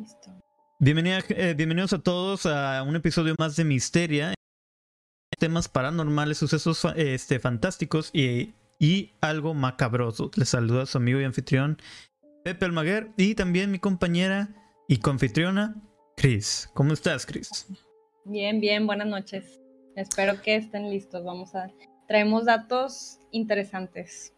Listo. Eh, bienvenidos a todos a un episodio más de Misteria. Temas paranormales, sucesos este, fantásticos y, y algo macabroso. Les saluda a su amigo y anfitrión Pepe Almaguer y también mi compañera y confitriona Chris. ¿Cómo estás, Chris? Bien, bien, buenas noches. Espero que estén listos. Vamos a. Traemos datos interesantes.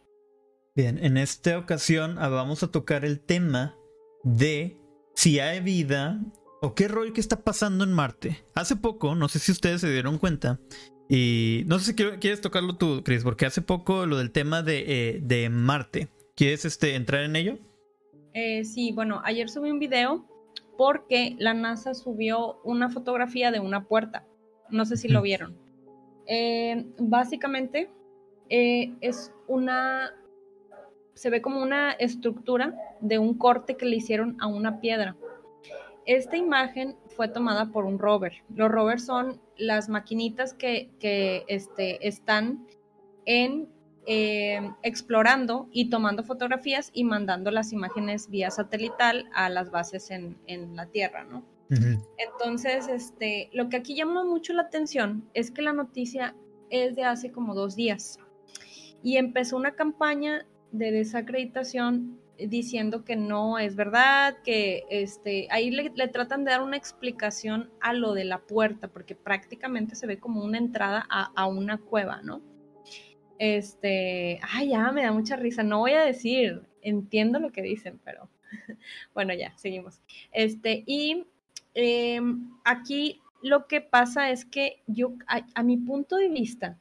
Bien, en esta ocasión ah, vamos a tocar el tema de si hay vida o qué rol que está pasando en Marte. Hace poco, no sé si ustedes se dieron cuenta, y no sé si quieres tocarlo tú, Chris, porque hace poco lo del tema de, eh, Marte. ¿Quieres este, entrar en ello? Eh, sí, bueno, ayer subí un video porque la NASA subió una fotografía de una puerta. No sé si lo vieron. Eh, básicamente es una se ve como una estructura de un corte que le hicieron a una piedra. Esta imagen fue tomada por un rover. Los rovers son las maquinitas que, este, están en eh, explorando y tomando fotografías y mandando las imágenes vía satelital a las bases en, la Tierra, ¿no? Entonces, este, lo que aquí llama mucho la atención es que la noticia es de hace como dos días y empezó una campaña de desacreditación diciendo que no es verdad, que este, ahí le, tratan de dar una explicación a lo de la puerta, porque prácticamente se ve como una entrada a, una cueva, ¿no? Este, ay, ya, me da mucha risa, no voy a decir, entiendo lo que dicen, pero bueno, ya, seguimos. Este, y em, aquí lo que pasa es que yo, a mi punto de vista,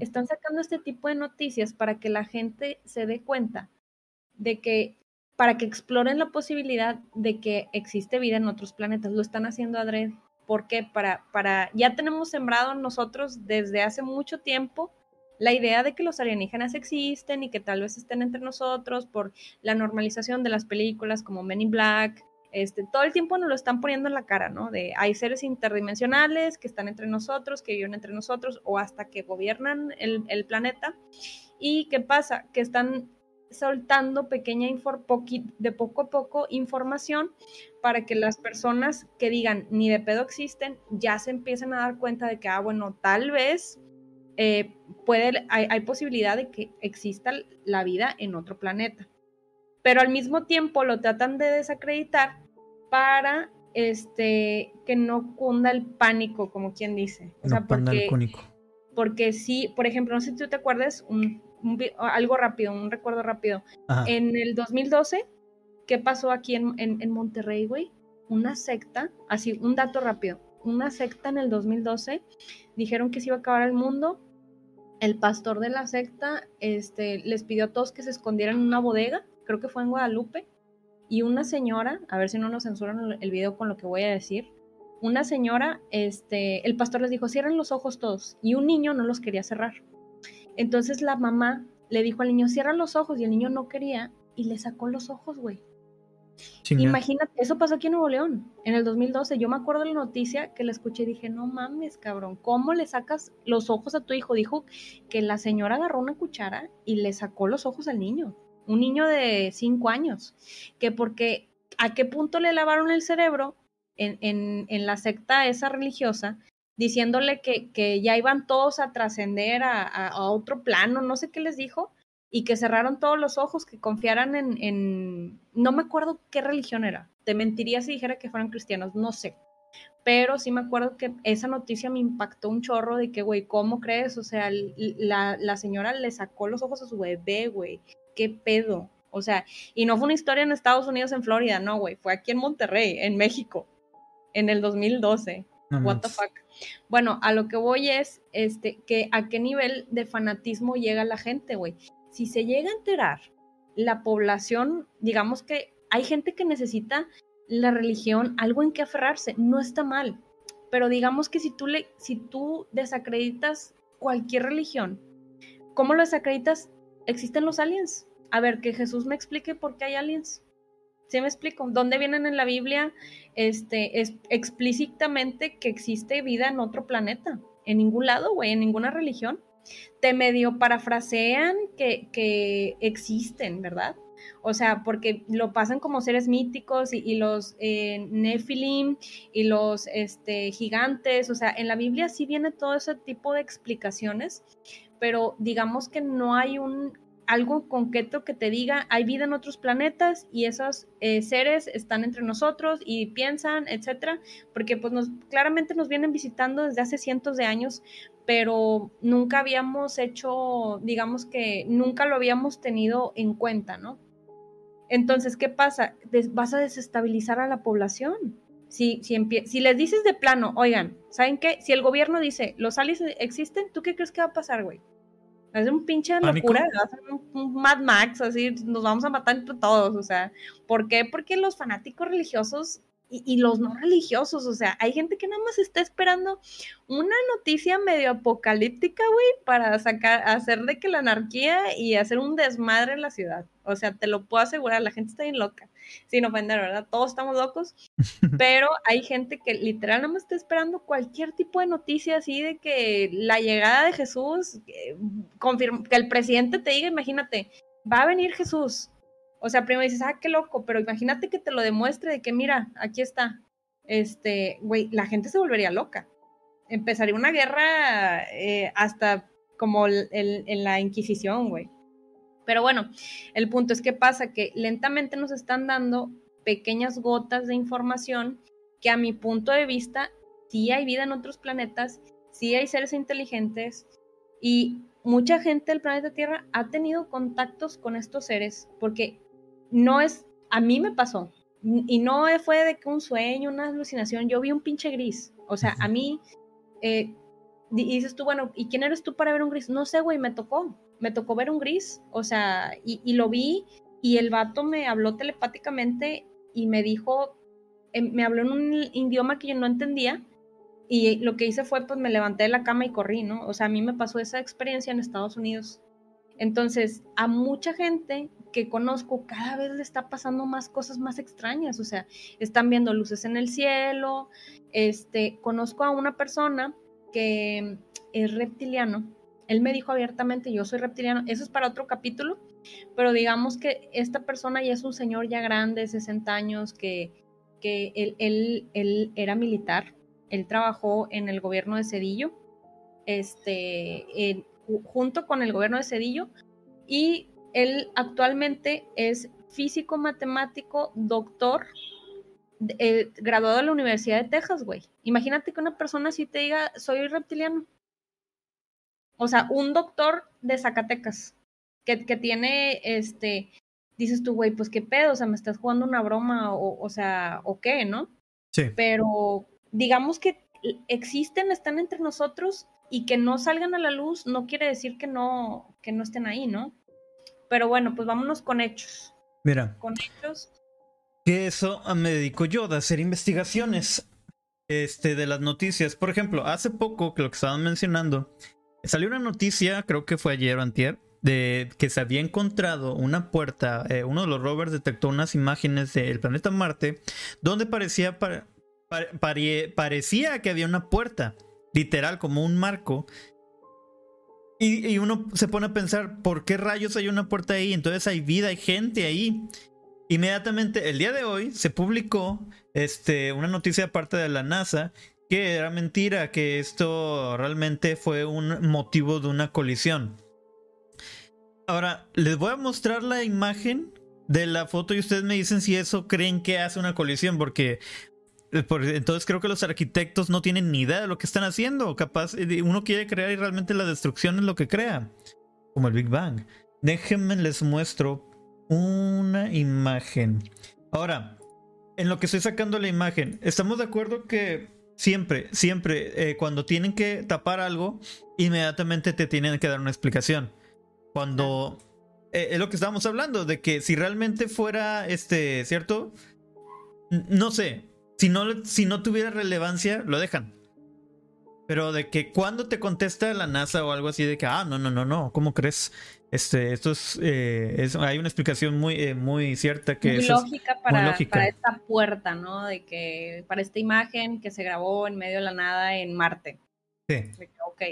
están sacando este tipo de noticias para que la gente se dé cuenta de que, para que exploren la posibilidad de que existe vida en otros planetas. Lo están haciendo adrede. ¿Por qué? Para, para, ya tenemos sembrado nosotros desde hace mucho tiempo la idea de que los alienígenas existen y que tal vez estén entre nosotros por la normalización de las películas como Men in Black, este, todo el tiempo nos lo están poniendo en la cara, ¿no? De hay seres interdimensionales que están entre nosotros, que viven entre nosotros o hasta que gobiernan el, planeta. ¿Y qué pasa? Que están soltando pequeña de poco a poco información para que las personas que digan ni de pedo existen ya se empiecen a dar cuenta de que, ah, bueno, tal vez eh, puede, hay, hay posibilidad de que exista la vida en otro planeta. Pero al mismo tiempo lo tratan de desacreditar para este que no cunda el pánico, como quien dice. O sea, porque, porque sí, por ejemplo, no sé si tú te acuerdas, un, algo rápido, un recuerdo rápido. En el 2012, ¿qué pasó aquí en, en, Monterrey, güey? Una secta, así, un dato rápido. Una secta en el 2012 dijeron que se iba a acabar el mundo. El pastor de la secta este, les pidió a todos que se escondieran en una bodega, creo que fue en Guadalupe, y una señora, a ver si no nos censuran el video con lo que voy a decir, una señora, este, el pastor les dijo, cierren los ojos todos, y un niño no los quería cerrar. Entonces la mamá le dijo al niño, cierra los ojos, y el niño no quería, y le sacó los ojos, güey. Imagínate, eso pasó aquí en Nuevo León, en el 2012. Yo me acuerdo de la noticia que la escuché y dije, no mames, cabrón, ¿cómo le sacas los ojos a tu hijo? Dijo que la señora agarró una cuchara y le sacó los ojos al niño un niño de 5 años, que porque a qué punto le lavaron el cerebro en, la secta esa religiosa, diciéndole que, ya iban todos a trascender a, otro plano, no sé qué les dijo, y que cerraron todos los ojos, que confiaran en, en, no me acuerdo qué religión era, te mentiría si dijera que fueran cristianos, no sé, pero sí me acuerdo que esa noticia me impactó un chorro de que, güey, ¿cómo crees? O sea, la, la señora le sacó los ojos a su bebé, güey, ¿qué pedo? O sea, y no fue una historia en Estados Unidos, en Florida, no, güey, fue aquí en Monterrey, en México, en el 2012. What the fuck. Bueno, a lo que voy es, este, que a qué nivel de fanatismo llega la gente, güey. Si se llega a enterar la población, digamos que hay gente que necesita la religión, algo en que aferrarse, no está mal. Pero digamos que si tú le, si tú desacreditas cualquier religión, ¿cómo lo desacreditas? Existen los aliens. A ver, que Jesús me explique por qué hay aliens. ¿Sí me explico? ¿Dónde vienen en la Biblia este, es explícitamente que existe vida en otro planeta? En ningún lado, güey, en ninguna religión. Te medio parafrasean que, que existen, ¿verdad? O sea, porque lo pasan como seres míticos y, los eh, Nephilim y los este, gigantes. O sea, en la Biblia sí viene todo ese tipo de explicaciones, pero digamos que no hay un algo concreto que te diga hay vida en otros planetas y esos eh, seres están entre nosotros y piensan, etcétera, porque pues claramente nos vienen visitando desde hace cientos de años, pero nunca habíamos hecho, digamos que nunca lo habíamos tenido en cuenta, ¿no? Entonces, ¿qué pasa? vas a desestabilizar a la población. Si, si, si les dices de plano, oigan, ¿saben qué? Si el gobierno dice, los aliens existen, ¿tú qué crees que va a pasar, güey? Ser un pinche locura, va a ser un, Mad Max, así, nos vamos a matar entre todos, o sea, ¿por qué? Porque los fanáticos religiosos y, los no religiosos, o sea, hay gente que nada más está esperando una noticia medio apocalíptica, güey, para sacar, hacer de que la anarquía y hacer un desmadre en la ciudad. O sea, te lo puedo asegurar, la gente está bien loca, sin ofender, ¿verdad? Todos estamos locos, pero hay gente que literal nada más está esperando cualquier tipo de noticia así de que la llegada de Jesús, que, que el presidente te diga, imagínate, va a venir Jesús, o sea, primero dices, ah, qué loco, pero imagínate que te lo demuestre de que, mira, aquí está. Este, güey, la gente se volvería loca. Empezaría una guerra eh, hasta como en la Inquisición, güey. Pero bueno, el punto es que pasa que lentamente nos están dando pequeñas gotas de información que a mi punto de vista sí hay vida en otros planetas, sí hay seres inteligentes y mucha gente del planeta Tierra ha tenido contactos con estos seres porque no es, a mí me pasó, y no fue de que un sueño, una alucinación, yo vi un pinche gris, o sea, a mí, eh, dices tú, bueno, ¿y quién eres tú para ver un gris? No sé, güey, me tocó, me tocó ver un gris, o sea, y, lo vi, y el vato me habló telepáticamente y me dijo, em, me habló en un idioma que yo no entendía, y lo que hice fue, pues me levanté de la cama y corrí, ¿no? O sea, a mí me pasó esa experiencia en Estados Unidos. Entonces, a mucha gente que conozco cada vez le está pasando más cosas más extrañas, o sea, están viendo luces en el cielo, este, conozco a una persona que es reptiliano, él me dijo abiertamente, yo soy reptiliano, eso es para otro capítulo, pero digamos que esta persona ya es un señor ya grande, 60 años, que, que él, él, él era militar, él trabajó en el gobierno de Cedillo, este, junto con el gobierno de Cedillo, y él actualmente es físico matemático, doctor, eh, graduado de la Universidad de Texas, güey. Imagínate que una persona así te diga, soy reptiliano. O sea, un doctor de Zacatecas, que, que tiene, este, dices tú, güey, pues qué pedo, o sea, me estás jugando una broma, o, o sea, o qué, ¿no? Sí. Pero digamos que existen, están entre nosotros y que no salgan a la luz no quiere decir que no, que no estén ahí, ¿no? Pero bueno, pues vámonos con hechos. Mira. Con hechos. Que eso me dedico yo de hacer investigaciones este, de las noticias. Por ejemplo, hace poco, que lo que estaban mencionando, salió una noticia, creo que fue ayer o antier, de que se había encontrado una puerta, eh, uno de los rovers detectó unas imágenes del planeta Marte, donde parecía, parecía que había una puerta, literal, como un marco, y, uno se pone a pensar, ¿por qué rayos hay una puerta ahí? Entonces hay vida, hay gente ahí. Inmediatamente, el día de hoy, se publicó este, una noticia aparte de la NASA que era mentira, que esto realmente fue un motivo de una colisión. Ahora, les voy a mostrar la imagen de la foto y ustedes me dicen si eso creen que hace una colisión, porque entonces creo que los arquitectos no tienen ni idea de lo que están haciendo. Capaz, eh, uno quiere crear y realmente la destrucción es lo que crea. Como el Big Bang. Déjenme les muestro una imagen. Ahora, en lo que estoy sacando la imagen, estamos de acuerdo que siempre, siempre, eh, cuando tienen que tapar algo, inmediatamente te tienen que dar una explicación. Cuando es lo que estábamos hablando, de que si realmente fuera este, ¿cierto? No sé, si no, si no tuviera relevancia, lo dejan. Pero de que cuando te contesta la NASA o algo así de que, ah, no, no, no, no, ¿cómo crees? Este, esto es, eh, hay una explicación muy, eh, muy cierta que muy lógica para, para esta puerta, ¿no? De que para esta imagen que se grabó en medio de la nada en Marte. Sí. ok.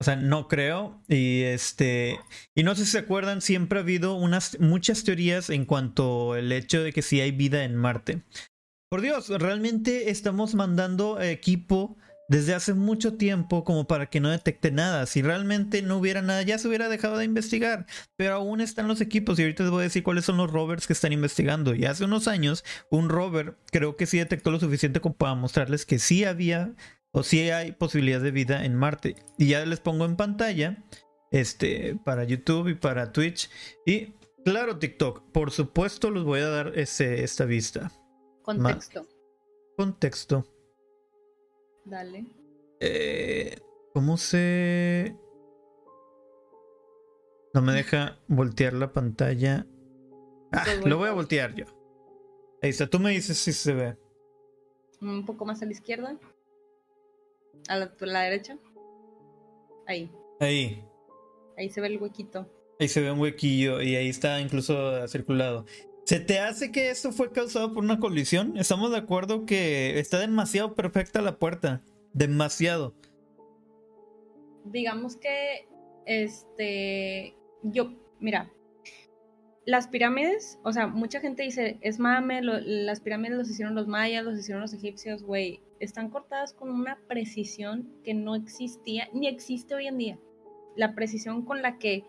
O sea, no creo. Y este. Y no sé si se acuerdan, siempre ha habido unas muchas teorías en cuanto al hecho de que sí hay vida en Marte. Por Dios, realmente estamos mandando equipo desde hace mucho tiempo como para que no detecte nada. Si realmente no hubiera nada, ya se hubiera dejado de investigar. Pero aún están los equipos y ahorita les voy a decir cuáles son los rovers que están investigando. Y hace unos años, un rover creo que sí detectó lo suficiente como para mostrarles que sí había o sí hay posibilidad de vida en Marte. Y ya les pongo en pantalla este para YouTube y para Twitch y claro TikTok. Por supuesto los voy a dar ese, esta vista. Contexto. contexto. Dale. Eh, ¿Cómo se...? No me deja voltear la pantalla. Ah, lo voy a voltear yo. Ahí está, tú me dices si se ve. Un poco más a la izquierda. A la, a la derecha. Ahí. Ahí. Ahí se ve el huequito. Ahí se ve un huequillo y ahí está incluso circulado. ¿Se te hace que esto fue causado por una colisión? Estamos de acuerdo que está demasiado perfecta la puerta. Demasiado. Digamos que, este, yo, mira, las pirámides, o sea, mucha gente dice, es mame, las pirámides los hicieron los mayas, los hicieron los egipcios, güey, están cortadas con una precisión que no existía, ni existe hoy en día. La precisión con la que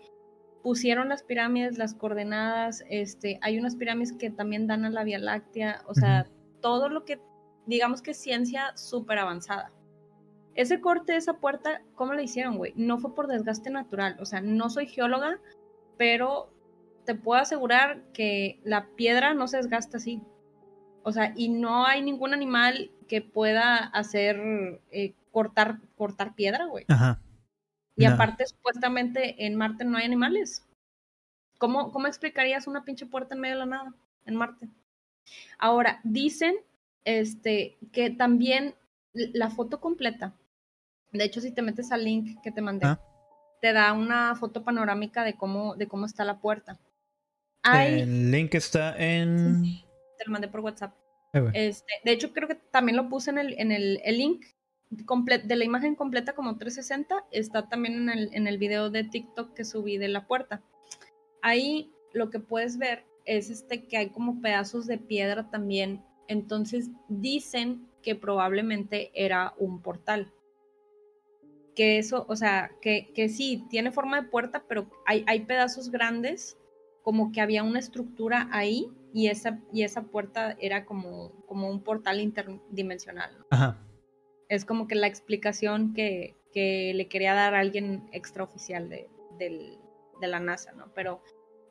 pusieron las pirámides, las coordenadas, este, hay unas pirámides que también dan a la Vía Láctea, o sea, todo lo que, digamos que es ciencia súper avanzada. Ese corte de esa puerta, ¿cómo lo hicieron, güey? No fue por desgaste natural, o sea, no soy geóloga, pero te puedo asegurar que la piedra no se desgasta así. O sea, y no hay ningún animal que pueda hacer eh, cortar, cortar piedra, güey. Ajá. Y aparte, supuestamente en Marte no hay animales. ¿Cómo, ¿Cómo explicarías una pinche puerta en medio de la nada en Marte? Ahora, dicen este, que también la foto completa, de hecho, si te metes al link que te mandé, ah. te da una foto panorámica de cómo, de cómo está la puerta. El link está en. te lo mandé por WhatsApp. Este, de hecho, creo que también lo puse en el, en el, el link de la imagen completa como 360 está también en el, en el video de TikTok que subí de la puerta. Ahí lo que puedes ver es este que hay como pedazos de piedra también. Entonces dicen que probablemente era un portal. Que eso, o sea, que, que sí, tiene forma de puerta, pero hay, hay pedazos grandes, como que había una estructura ahí y esa, y esa puerta era como, como un portal interdimensional. Ajá es como que la explicación que, le quería dar a alguien extraoficial de, de la NASA, ¿no? Pero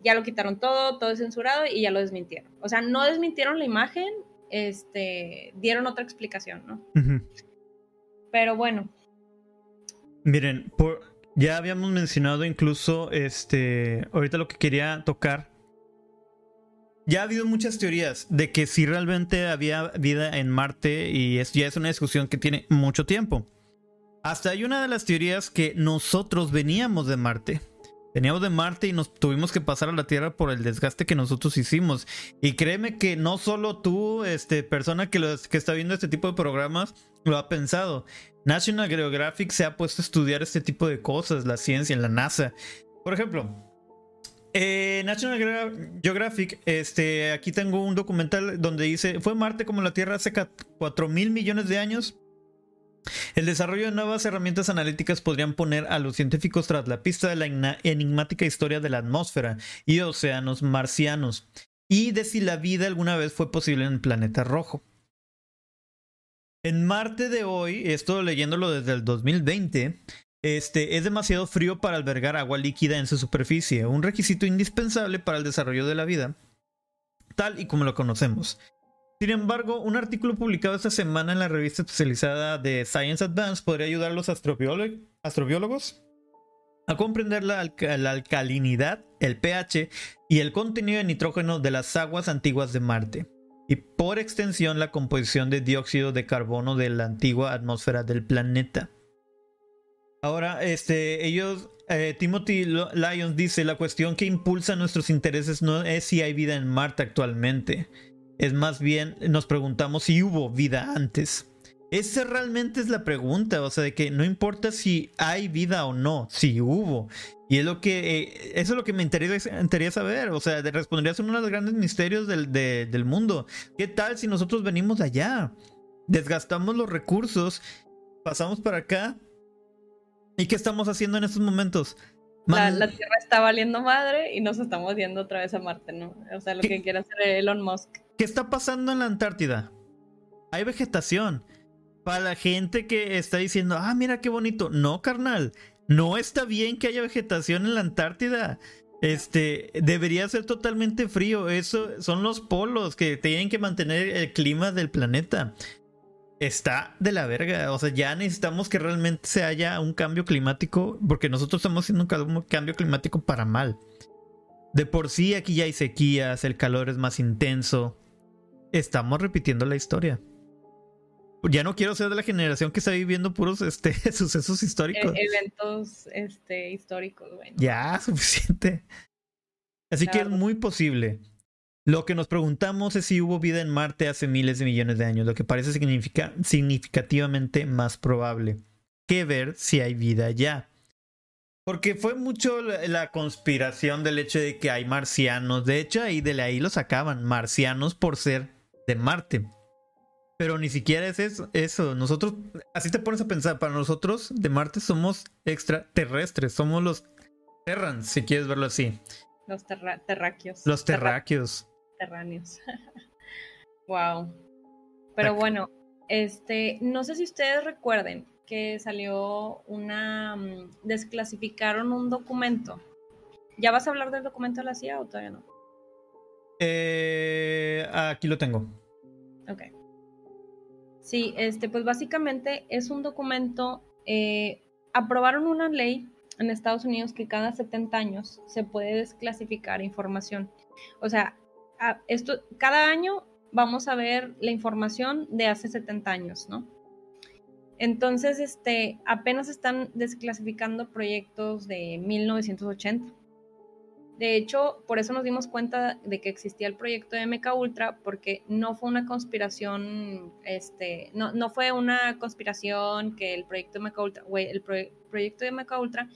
ya lo quitaron todo, todo es censurado y ya lo desmintieron. O sea, no desmintieron la imagen, este, dieron otra explicación, ¿no? Pero bueno. Miren, por, ya habíamos mencionado incluso, este, ahorita lo que quería tocar ya ha habido muchas teorías de que si realmente había vida en Marte y es, ya es una discusión que tiene mucho tiempo. Hasta hay una de las teorías que nosotros veníamos de Marte. Veníamos de Marte y nos tuvimos que pasar a la Tierra por el desgaste que nosotros hicimos. Y créeme que no solo tú, este, persona que, que está viendo este tipo de programas, lo ha pensado. National Geographic se ha puesto a estudiar este tipo de cosas, la ciencia, la NASA. Por ejemplo, eh, National Geographic, este, aquí tengo un documental donde dice, ¿fue Marte como la Tierra hace 4 mil millones de años? El desarrollo de nuevas herramientas analíticas podrían poner a los científicos tras la pista de la enigmática historia de la atmósfera y océanos marcianos y de si la vida alguna vez fue posible en el planeta rojo. En Marte de hoy, esto leyéndolo desde el 2020, este, es demasiado frío para albergar agua líquida en su superficie, un requisito indispensable para el desarrollo de la vida, tal y como lo conocemos. Sin embargo, un artículo publicado esta semana en la revista especializada de Science Advance podría ayudar a los astrobiólogos a comprender la, alcalinidad, el pH y el contenido de nitrógeno de las aguas antiguas de Marte, y por extensión la composición de dióxido de carbono de la antigua atmósfera del planeta. Ahora, este, ellos, eh, Timothy Lyons dice, la cuestión que impulsa nuestros intereses no es si hay vida en Marte actualmente, es más bien nos preguntamos si hubo vida antes. Esa realmente es la pregunta, o sea, de que no importa si hay vida o no, si hubo. Y es lo que, eh, eso es lo que me interesa, saber, o sea, responderías uno de los grandes misterios del, del mundo. ¿Qué tal si nosotros venimos de allá? Desgastamos los recursos, pasamos para acá. ¿Y qué estamos haciendo en estos momentos? La, Tierra está valiendo madre y nos estamos yendo otra vez a Marte, ¿no? O sea, lo que quiere hacer Elon Musk. ¿Qué está pasando en la Antártida? Hay vegetación para la gente que está diciendo, ah, mira qué bonito. No, carnal, no está bien que haya vegetación en la Antártida. Este, debería ser totalmente frío. Eso son los polos que tienen que mantener el clima del planeta. Está de la verga. O sea, ya necesitamos que realmente se haya un cambio climático, porque nosotros estamos haciendo un cambio climático para mal. De por sí aquí ya hay sequías, el calor es más intenso. Estamos repitiendo la historia ya no quiero ser de la generación que está viviendo puros este, sucesos históricos. E-, eventos este, históricos, bueno. Ya, suficiente. Así que es muy posible. Lo que nos preguntamos es si hubo vida en Marte hace miles de millones de años, lo que parece significa, significativamente más probable que ver si hay vida ya. Porque fue mucho la, conspiración del hecho de que hay marcianos. De hecho, ahí de ahí lo sacaban, marcianos por ser de Marte. Pero ni siquiera es eso, Nosotros, así te pones a pensar, para nosotros de Marte somos extraterrestres, somos los Terrans, si quieres verlo así. Los terráqueos. Los terráqueos. Terráneos. wow. Pero bueno, este, no sé si ustedes recuerden que salió una, mm, desclasificaron un documento. ¿Ya vas a hablar del documento de la CIA o todavía no? Eh, aquí lo tengo. Ok. Sí, este, pues básicamente es un documento, eh, aprobaron una ley en Estados Unidos que cada 70 años se puede desclasificar información. O sea, cada año vamos a ver la información de hace 70 años, ¿no? Entonces, este, apenas están desclasificando proyectos de 1980. De hecho, por eso nos dimos cuenta de que existía el proyecto de MK Ultra, porque no fue una conspiración, este, no, no fue una conspiración que el proyecto de MK Ultra, el proyecto de MK Ultra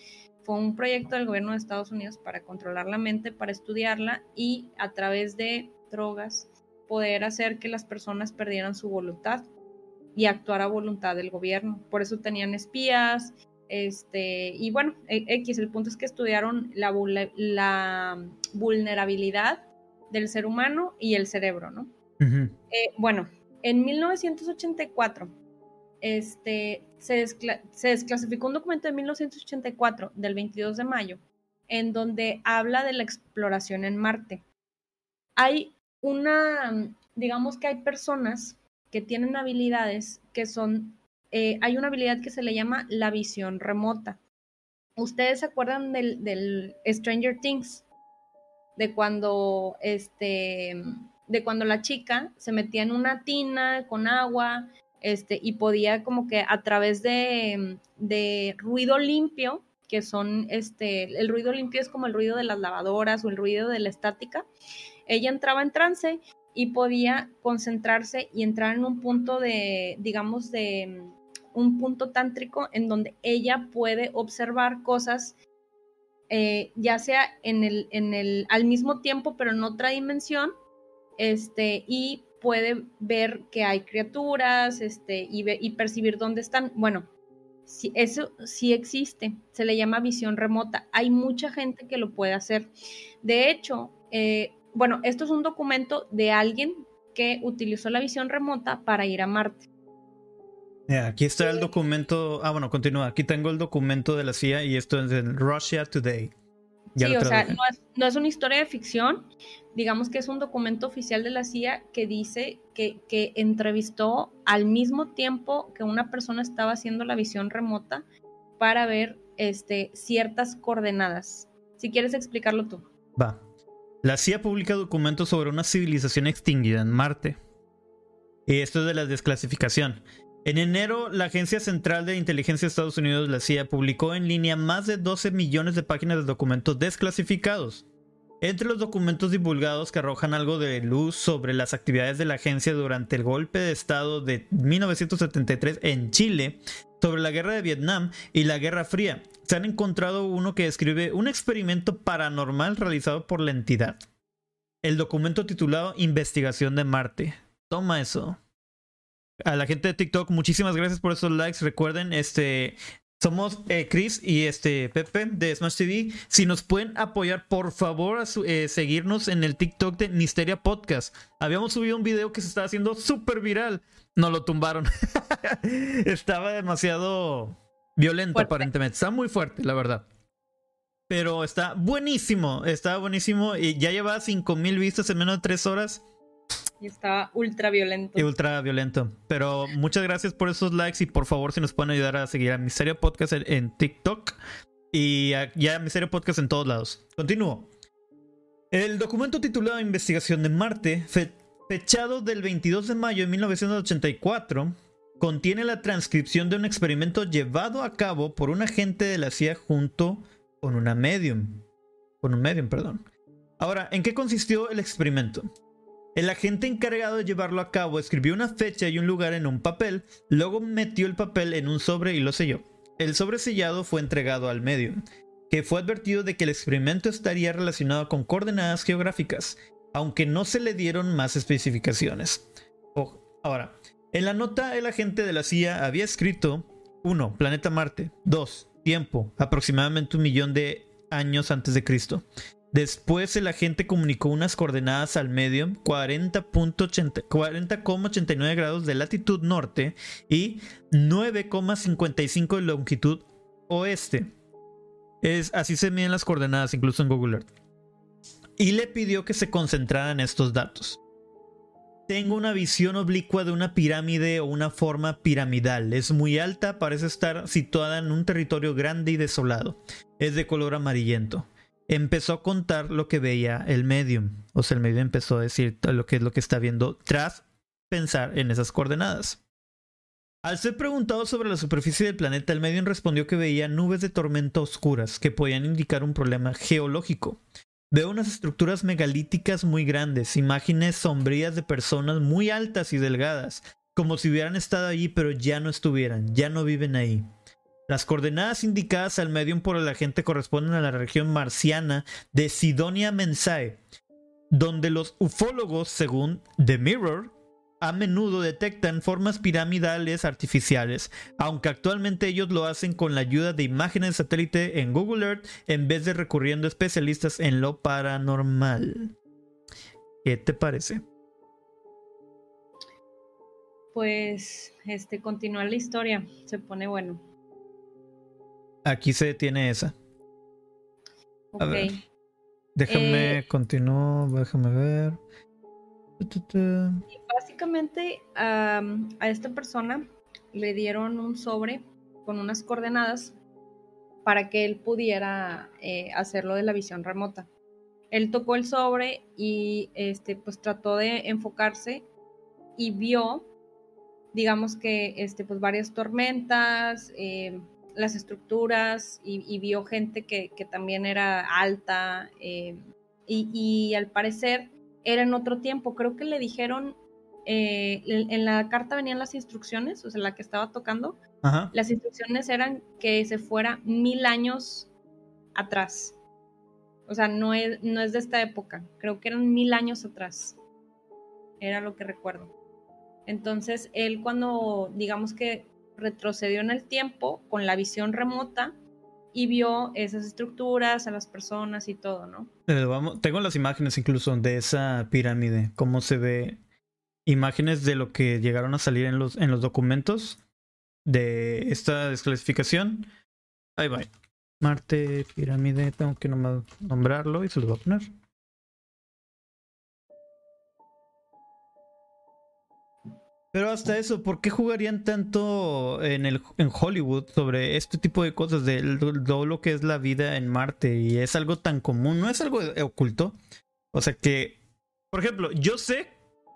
fue un proyecto del gobierno de Estados Unidos para controlar la mente, para estudiarla y a través de drogas poder hacer que las personas perdieran su voluntad y actuar a voluntad del gobierno. Por eso tenían espías, este, y bueno, e, X, el punto es que estudiaron la, la vulnerabilidad del ser humano y el cerebro, ¿no? Eh, bueno, en 1984 este, se, se, desclasificó un documento de 1984, del 22 de mayo, en donde habla de la exploración en Marte. Hay una, digamos que hay personas que tienen habilidades que son eh, hay una habilidad que se le llama la visión remota. ¿Ustedes se acuerdan del, Stranger Things? De cuando, este, de cuando la chica se metía en una tina con agua este, y podía como que a través de, de ruido limpio, que son, este, el ruido limpio es como el ruido de las lavadoras o el ruido de la estática, ella entraba en trance y podía concentrarse y entrar en un punto de, digamos, de, un punto tántrico en donde ella puede observar cosas, eh, ya sea en el, en el, al mismo tiempo, pero en otra dimensión, este, y puede ver que hay criaturas, este, y, y percibir dónde están. Bueno, si, eso sí existe, se le llama visión remota. Hay mucha gente que lo puede hacer. De hecho, eh, bueno, esto es un documento de alguien que utilizó la visión remota para ir a Marte aquí está el documento. Ah, bueno, continúa. Aquí tengo el documento de la CIA y esto es en Russia Today. Sí, o sea, no es, una historia de ficción. Digamos que es un documento oficial de la CIA que dice que, que entrevistó al mismo tiempo que una persona estaba haciendo la visión remota para ver este, ciertas coordenadas. Si quieres explicarlo tú. Va. La CIA publica documentos sobre una civilización extinguida en Marte. Y esto es de la desclasificación. En enero, la Agencia Central de Inteligencia de Estados Unidos, la CIA, publicó en línea más de 12 millones de páginas de documentos desclasificados. Entre los documentos divulgados que arrojan algo de luz sobre las actividades de la agencia durante el golpe de Estado de 1973 en Chile, sobre la guerra de Vietnam y la Guerra Fría, se han encontrado uno que describe un experimento paranormal realizado por la entidad. El documento titulado Investigación de Marte. Toma eso. A la gente de TikTok, muchísimas gracias por esos likes. Recuerden, este, somos eh, Chris y este Pepe de Smash TV. Si nos pueden apoyar, por favor, a eh, seguirnos en el TikTok de Misteria Podcast. Habíamos subido un video que se estaba haciendo súper viral. Nos lo tumbaron. Estaba demasiado violento, aparentemente. Está muy fuerte, la verdad. Pero está buenísimo. Está buenísimo. Y ya lleva 5000 vistas en menos de 3 horas. Y está ultra violento. Y ultra violento. Pero muchas gracias por esos likes y por favor si nos pueden ayudar a seguir a Misterio Podcast en, TikTok y a, ya Misterio Podcast en todos lados. Continúo. El documento titulado Investigación de Marte, fechado del 22 de mayo de 1984, contiene la transcripción de un experimento llevado a cabo por un agente de la CIA junto con una medium. Con un medium, perdón. Ahora, ¿en qué consistió el experimento? El agente encargado de llevarlo a cabo escribió una fecha y un lugar en un papel, luego metió el papel en un sobre y lo selló. El sobre sellado fue entregado al medium, que fue advertido de que el experimento estaría relacionado con coordenadas geográficas, aunque no se le dieron más especificaciones. ahora, en la nota el agente de la CIA había escrito 1. Planeta Marte. 2. Tiempo. Aproximadamente un millón de años antes de Cristo. Después el agente comunicó unas coordenadas al medio 40,89 grados de latitud norte y 9,55 de longitud oeste. Es, así se miden las coordenadas incluso en Google Earth. Y le pidió que se concentrara en estos datos. Tengo una visión oblicua de una pirámide o una forma piramidal. Es muy alta, parece estar situada en un territorio grande y desolado. Es de color amarillento empezó a contar lo que veía el medium. O sea, el medium empezó a decir lo que es lo que está viendo tras pensar en esas coordenadas. Al ser preguntado sobre la superficie del planeta, el medium respondió que veía nubes de tormenta oscuras que podían indicar un problema geológico. Veo unas estructuras megalíticas muy grandes, imágenes sombrías de personas muy altas y delgadas, como si hubieran estado allí pero ya no estuvieran, ya no viven ahí. Las coordenadas indicadas al medium por el agente corresponden a la región marciana de Sidonia Mensae, donde los ufólogos, según The Mirror, a menudo detectan formas piramidales artificiales, aunque actualmente ellos lo hacen con la ayuda de imágenes de satélite en Google Earth en vez de recurriendo a especialistas en lo paranormal. ¿Qué te parece? Pues este continúa la historia, se pone bueno. Aquí se detiene esa. A ver. Déjame, eh, continúo, déjame ver. Básicamente a esta persona le dieron un sobre con unas coordenadas para que él pudiera eh, hacerlo de la visión remota. Él tocó el sobre y este, pues trató de enfocarse y vio, digamos que este, pues varias tormentas, eh, las estructuras y, vio gente que, también era alta eh, y, al parecer era en otro tiempo. Creo que le dijeron, eh, en, la carta venían las instrucciones, o sea, la que estaba tocando, las instrucciones eran que se fuera mil años atrás. O sea, no es, no es de esta época, creo que eran mil años atrás. Era lo que recuerdo. Entonces, él cuando, digamos que retrocedió en el tiempo con la visión remota y vio esas estructuras, a las personas y todo, ¿no? Tengo las imágenes incluso de esa pirámide, cómo se ve, imágenes de lo que llegaron a salir en los, en los documentos de esta desclasificación. Ahí va. Marte, pirámide, tengo que nombrarlo y se los voy a poner. Pero hasta eso, ¿por qué jugarían tanto en, el, en Hollywood sobre este tipo de cosas, de todo lo que es la vida en Marte? Y es algo tan común, no es algo oculto. O sea que, por ejemplo, yo sé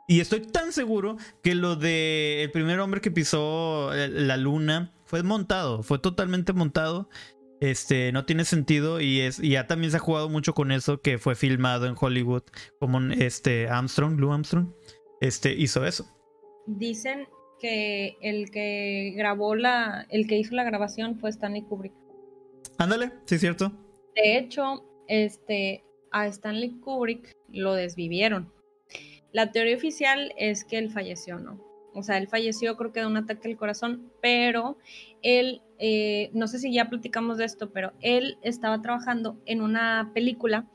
y estoy tan seguro que lo de el primer hombre que pisó la luna fue montado, fue totalmente montado. Este, no tiene sentido y es y ya también se ha jugado mucho con eso que fue filmado en Hollywood como este Armstrong, Lou Armstrong, este hizo eso. Dicen que el que grabó la el que hizo la grabación fue Stanley Kubrick. Ándale, sí es cierto. De hecho, este a Stanley Kubrick lo desvivieron. La teoría oficial es que él falleció, ¿no? O sea, él falleció creo que de un ataque al corazón, pero él, eh, no sé si ya platicamos de esto, pero él estaba trabajando en una película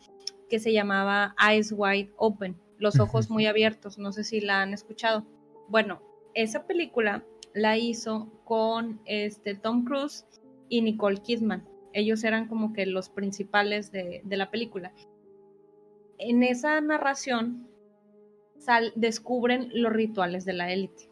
que se llamaba Eyes Wide Open, los ojos muy abiertos, no sé si la han escuchado. Bueno, esa película la hizo con este Tom Cruise y Nicole Kidman. Ellos eran como que los principales de, de la película. En esa narración sal, descubren los rituales de la élite.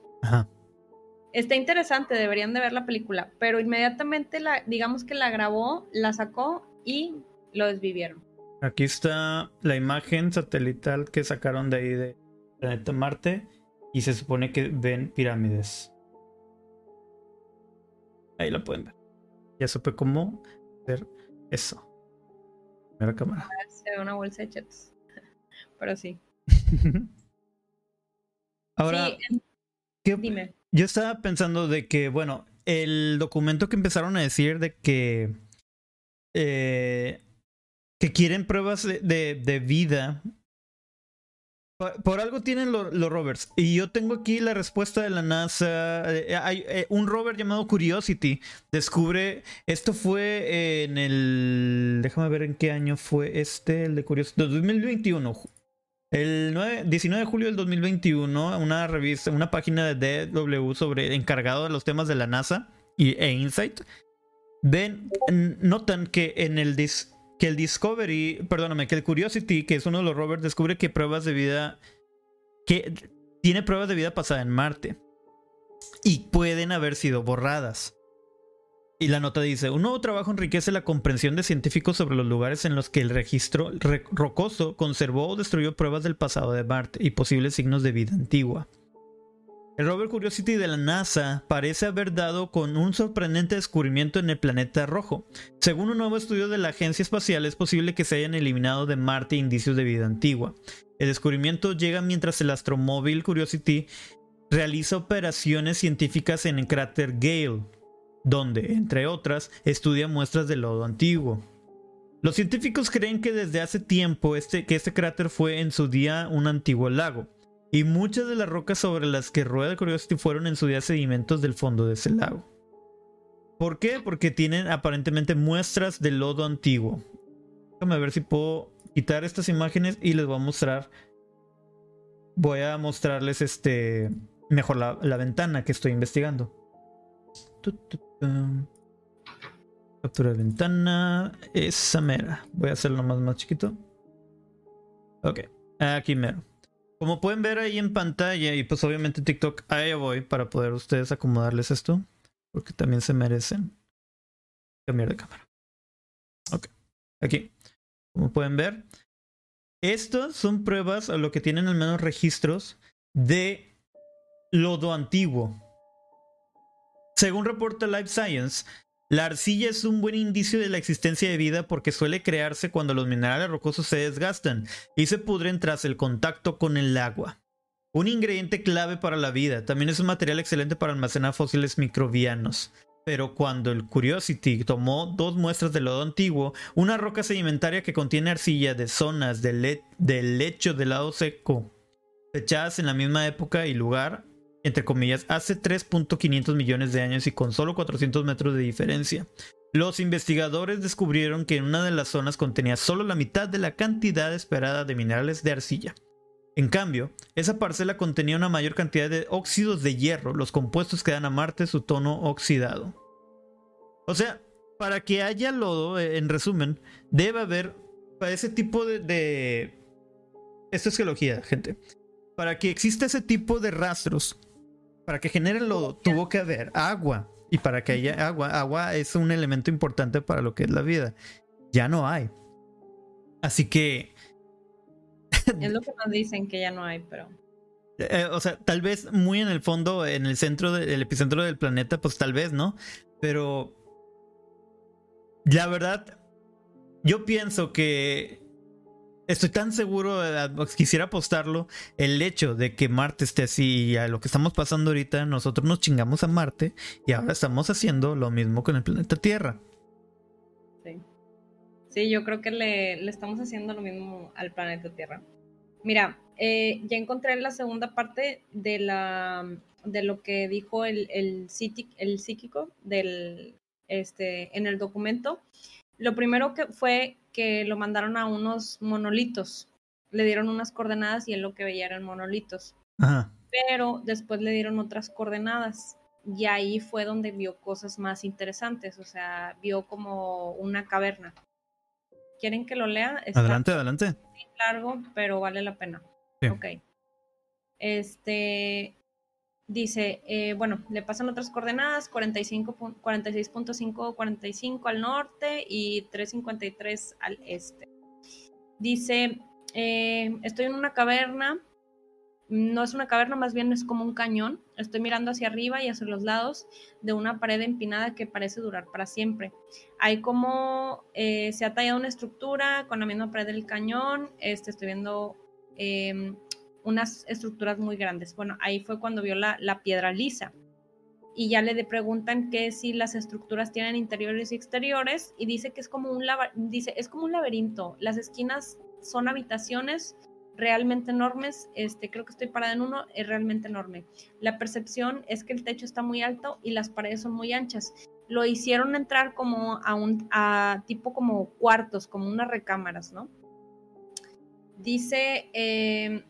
Está interesante, deberían de ver la película, pero inmediatamente la, digamos que la grabó, la sacó y lo desvivieron. Aquí está la imagen satelital que sacaron de ahí de planeta Marte y se supone que ven pirámides. Ahí la pueden ver. Ya supe cómo hacer eso. Primera cámara. Se ve una bolsa de chetos. Pero sí. Ahora, Dime. Yo estaba pensando de que, bueno, el documento que empezaron a decir de que. Eh, que quieren pruebas de, de, vida. Por, algo tienen los rovers. Y yo tengo aquí la respuesta de la NASA. Eh, hay eh, un rover llamado Curiosity. Descubre. Esto fue en el. Déjame ver en qué año fue este, el de Curiosity. 2021. El 19 de julio del 2021, una revista, una página de DW sobre encargado de los temas de la NASA y, e Insight, ven, notan que en el que el Discovery, perdóname, que el Curiosity, que es uno de los rovers, descubre que pruebas de vida, que tiene pruebas de vida pasada en Marte y pueden haber sido borradas. Y la nota dice, un nuevo trabajo enriquece la comprensión de científicos sobre los lugares en los que el registro rocoso conservó o destruyó pruebas del pasado de Marte y posibles signos de vida antigua. El rover Curiosity de la NASA parece haber dado con un sorprendente descubrimiento en el planeta rojo. Según un nuevo estudio de la agencia espacial, es posible que se hayan eliminado de Marte indicios de vida antigua. El descubrimiento llega mientras el astromóvil Curiosity realiza operaciones científicas en el cráter Gale, donde, entre otras, estudia muestras de lodo antiguo. Los científicos creen que desde hace tiempo este, que este cráter fue en su día un antiguo lago, y muchas de las rocas sobre las que rueda Curiosity fueron en su día sedimentos del fondo de ese lago. ¿Por qué? Porque tienen aparentemente muestras de lodo antiguo. Déjame ver si puedo quitar estas imágenes y les voy a mostrar. Voy a mostrarles este mejor la, la ventana que estoy investigando. Captura de ventana. Esa mera. Voy a hacerlo más, más chiquito. Ok. Aquí mero. Como pueden ver ahí en pantalla, y pues obviamente TikTok, ahí voy para poder ustedes acomodarles esto. Porque también se merecen cambiar de cámara. Ok. Aquí. Como pueden ver. Estas son pruebas a lo que tienen al menos registros de lodo antiguo. Según reporta Life Science, la arcilla es un buen indicio de la existencia de vida porque suele crearse cuando los minerales rocosos se desgastan y se pudren tras el contacto con el agua. Un ingrediente clave para la vida, también es un material excelente para almacenar fósiles microbianos. Pero cuando el Curiosity tomó dos muestras de lodo antiguo, una roca sedimentaria que contiene arcilla de zonas del, lecho del lado seco, fechadas en la misma época y lugar, entre comillas, hace 3.500 millones de años y con solo 400 metros de diferencia. Los investigadores descubrieron que en una de las zonas contenía solo la mitad de la cantidad esperada de minerales de arcilla. En cambio, esa parcela contenía una mayor cantidad de óxidos de hierro, los compuestos que dan a Marte su tono oxidado. O sea, para que haya lodo, eh, en resumen, debe haber para ese tipo de, de... Esto es geología, gente. Para que exista ese tipo de rastros, para que genere lodo tuvo que haber agua. Y para que haya agua, agua es un elemento importante para lo que es la vida. Ya no hay. Así que... Es lo que nos dicen que ya no hay, pero... Eh, o sea, tal vez muy en el fondo, en el centro del epicentro del planeta, pues tal vez, ¿no? Pero la verdad, yo pienso que estoy tan seguro, quisiera apostarlo, el hecho de que Marte esté así y a lo que estamos pasando ahorita, nosotros nos chingamos a Marte y ahora estamos haciendo lo mismo con el planeta Tierra. Sí. Sí, yo creo que le, le estamos haciendo lo mismo al planeta Tierra. Mira, eh, ya encontré la segunda parte de la de lo que dijo el, el, el psíquico del, este, en el documento. Lo primero que fue que lo mandaron a unos monolitos. Le dieron unas coordenadas y él lo que veía eran monolitos. Pero después le dieron otras coordenadas y ahí fue donde vio cosas más interesantes. O sea, vio como una caverna. ¿Quieren que lo lea? adelante, adelante. Largo, pero vale la pena. Ok. Este dice, eh, bueno, le pasan otras coordenadas, 46.5, 45 al norte y 353 al este. Dice, eh, estoy en una caverna, no es una caverna, más bien es como un cañón. Estoy mirando hacia arriba y hacia los lados de una pared empinada que parece durar para siempre. Hay como eh, se ha tallado una estructura con la misma pared del cañón. Este, estoy viendo em, unas estructuras muy grandes. Bueno, ahí fue cuando vio la, la piedra lisa. Y ya le preguntan que si las estructuras tienen interiores y exteriores y dice que es como un dice es como un laberinto. Las esquinas son habitaciones realmente enormes. Este, creo que estoy parada en uno, es realmente enorme. La percepción es que el techo está muy alto y las paredes son muy anchas. Lo hicieron entrar como a un a tipo como cuartos, como unas recámaras, ¿no? Dice, em,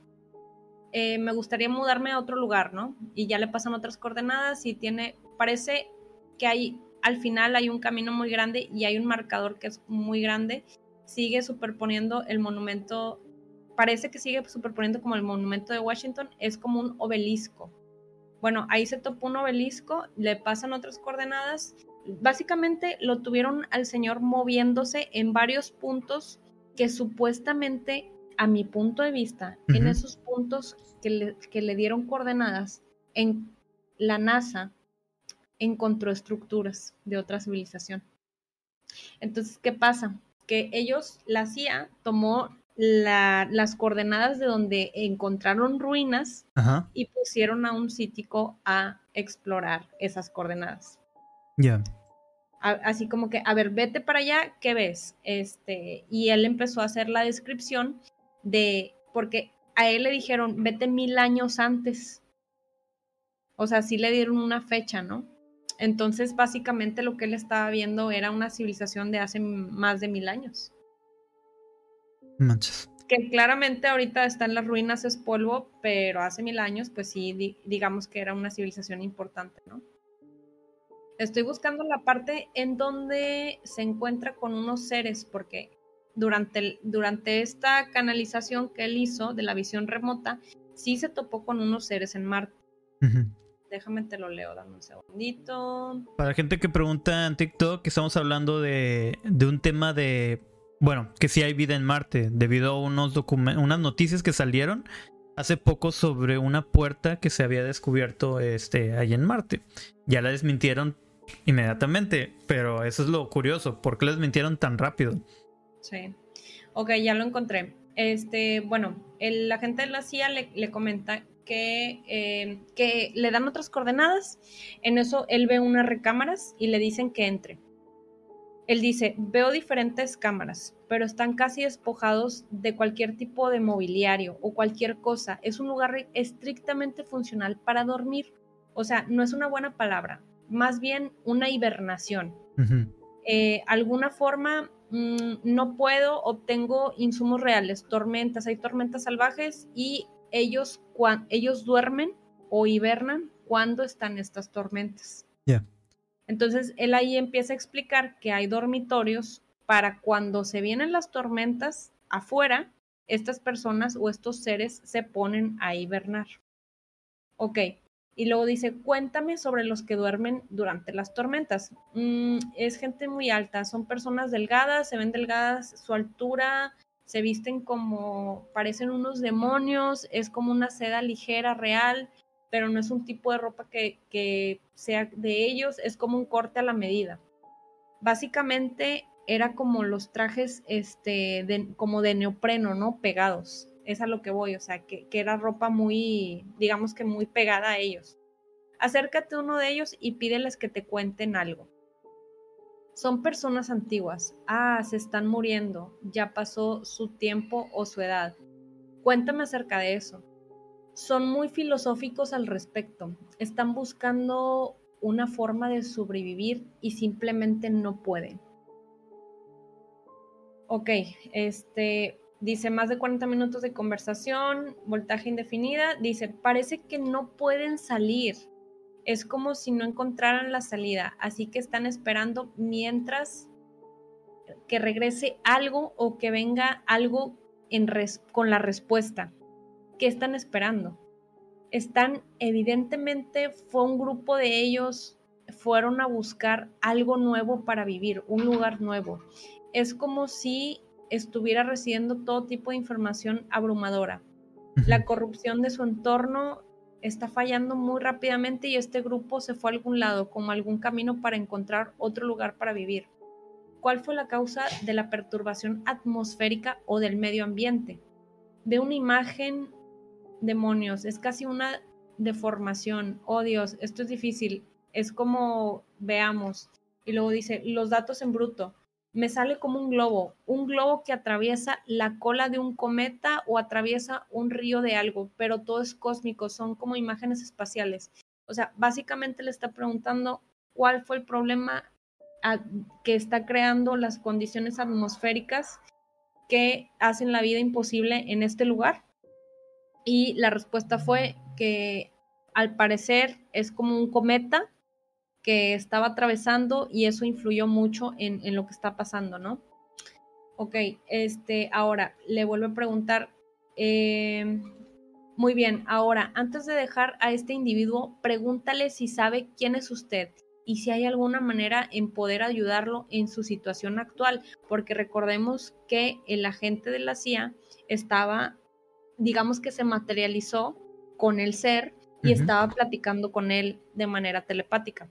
eh, me gustaría mudarme a otro lugar, ¿no? Y ya le pasan otras coordenadas y tiene, parece que hay, al final hay un camino muy grande y hay un marcador que es muy grande. Sigue superponiendo el monumento parece que sigue superponiendo como el monumento de Washington, es como un obelisco. Bueno, ahí se topó un obelisco, le pasan otras coordenadas. Básicamente lo tuvieron al señor moviéndose en varios puntos que supuestamente, a mi punto de vista, en esos puntos que le, que le dieron coordenadas, en la NASA encontró estructuras de otra civilización. Entonces, ¿qué pasa? Que ellos, la CIA, tomó las coordenadas de donde encontraron ruinas y pusieron a un cítico a explorar esas coordenadas. Ya. Así como que, a ver, vete para allá, ¿qué ves? Este, y él empezó a hacer la descripción de, porque a él le dijeron, vete mil años antes. O sea, sí le dieron una fecha, ¿no? Entonces, básicamente lo que él estaba viendo era una civilización de hace más de mil años. Manches. Que claramente ahorita está en las ruinas, es polvo, pero hace mil años, pues sí, digamos que era una civilización importante, ¿no? Estoy buscando la parte en donde se encuentra con unos seres, porque durante, durante esta canalización que él hizo de la visión remota, sí se topó con unos seres en Marte. Déjame te lo leo, dame un segundito. Para gente que pregunta en TikTok, que estamos hablando de, de un tema de bueno, que sí hay vida en Marte, debido a unos unas noticias que salieron hace poco sobre una puerta que se había descubierto este, ahí en Marte. Ya la desmintieron inmediatamente, pero eso es lo curioso, ¿por qué la desmintieron tan rápido? Sí. Ok, ya lo encontré. Este, bueno, el agente de la CIA le, comenta que, eh, que le dan otras coordenadas. En eso él ve unas recámaras y le dicen que entre. Él dice, veo diferentes cámaras, pero están casi despojados de cualquier tipo de mobiliario o cualquier cosa. Es un lugar estrictamente funcional para dormir. O sea, no es una buena palabra, más bien una hibernación. Eh, alguna forma mm, no puedo, obtengo insumos reales, tormentas, hay tormentas salvajes y ellos, ellos duermen o hibernan cuando están estas tormentas. Entonces, él ahí empieza a explicar que hay dormitorios para cuando se vienen las tormentas afuera, estas personas o estos seres se ponen a hibernar. Ok, y luego dice, cuéntame sobre los que duermen durante las tormentas. Mm, es gente muy alta, son personas delgadas, se ven delgadas, su altura, se visten como, parecen unos demonios, es como una seda ligera, real, pero no es un tipo de ropa que, sea de ellos, es como un corte a la medida. Básicamente era como los trajes, este, como de neopreno, ¿no? Pegados. Es a lo que voy, o sea, que, que era ropa muy, digamos que muy pegada a ellos. Acércate a uno de ellos y pídeles que te cuenten algo. Son personas antiguas. Ah, se están muriendo. Ya pasó su tiempo o su edad. Cuéntame acerca de eso. Son muy filosóficos al respecto. Están buscando una forma de sobrevivir y simplemente no pueden. Ok, este dice más de 40 minutos de conversación, voltaje indefinida. Dice, parece que no pueden salir. Es como si no encontraran la salida, así que están esperando mientras que regrese algo o que venga algo con la respuesta. ¿Qué están esperando? Están, evidentemente, fue un grupo de ellos, fueron a buscar algo nuevo para vivir, un lugar nuevo es como si estuviera recibiendo todo tipo de información abrumadora. La corrupción de su entorno está fallando muy rápidamente y este grupo se fue a algún lado, como algún camino para encontrar otro lugar para vivir. ¿Cuál fue la causa de la perturbación atmosférica o del medio ambiente? De una imagen, demonios, es casi una deformación. Oh Dios, esto es difícil. Es como, veamos. Y luego dice, los datos en bruto me sale como un globo, un globo que atraviesa la cola de un cometa o atraviesa un río de algo, pero todo es cósmico, son como imágenes espaciales. O sea, básicamente le está preguntando cuál fue el problema que está creando las condiciones atmosféricas que hacen la vida imposible en este lugar. Y la respuesta fue que al parecer es como un cometa que estaba atravesando y eso influyó mucho en, lo que está pasando, ¿no? Ok, este, ahora le vuelvo a preguntar, em, muy bien, ahora, antes de dejar a este individuo, pregúntale si sabe quién es usted y si hay alguna manera en poder ayudarlo en su situación actual, porque recordemos que el agente de la CIA estaba, digamos que se materializó con el ser y estaba platicando con él de manera telepática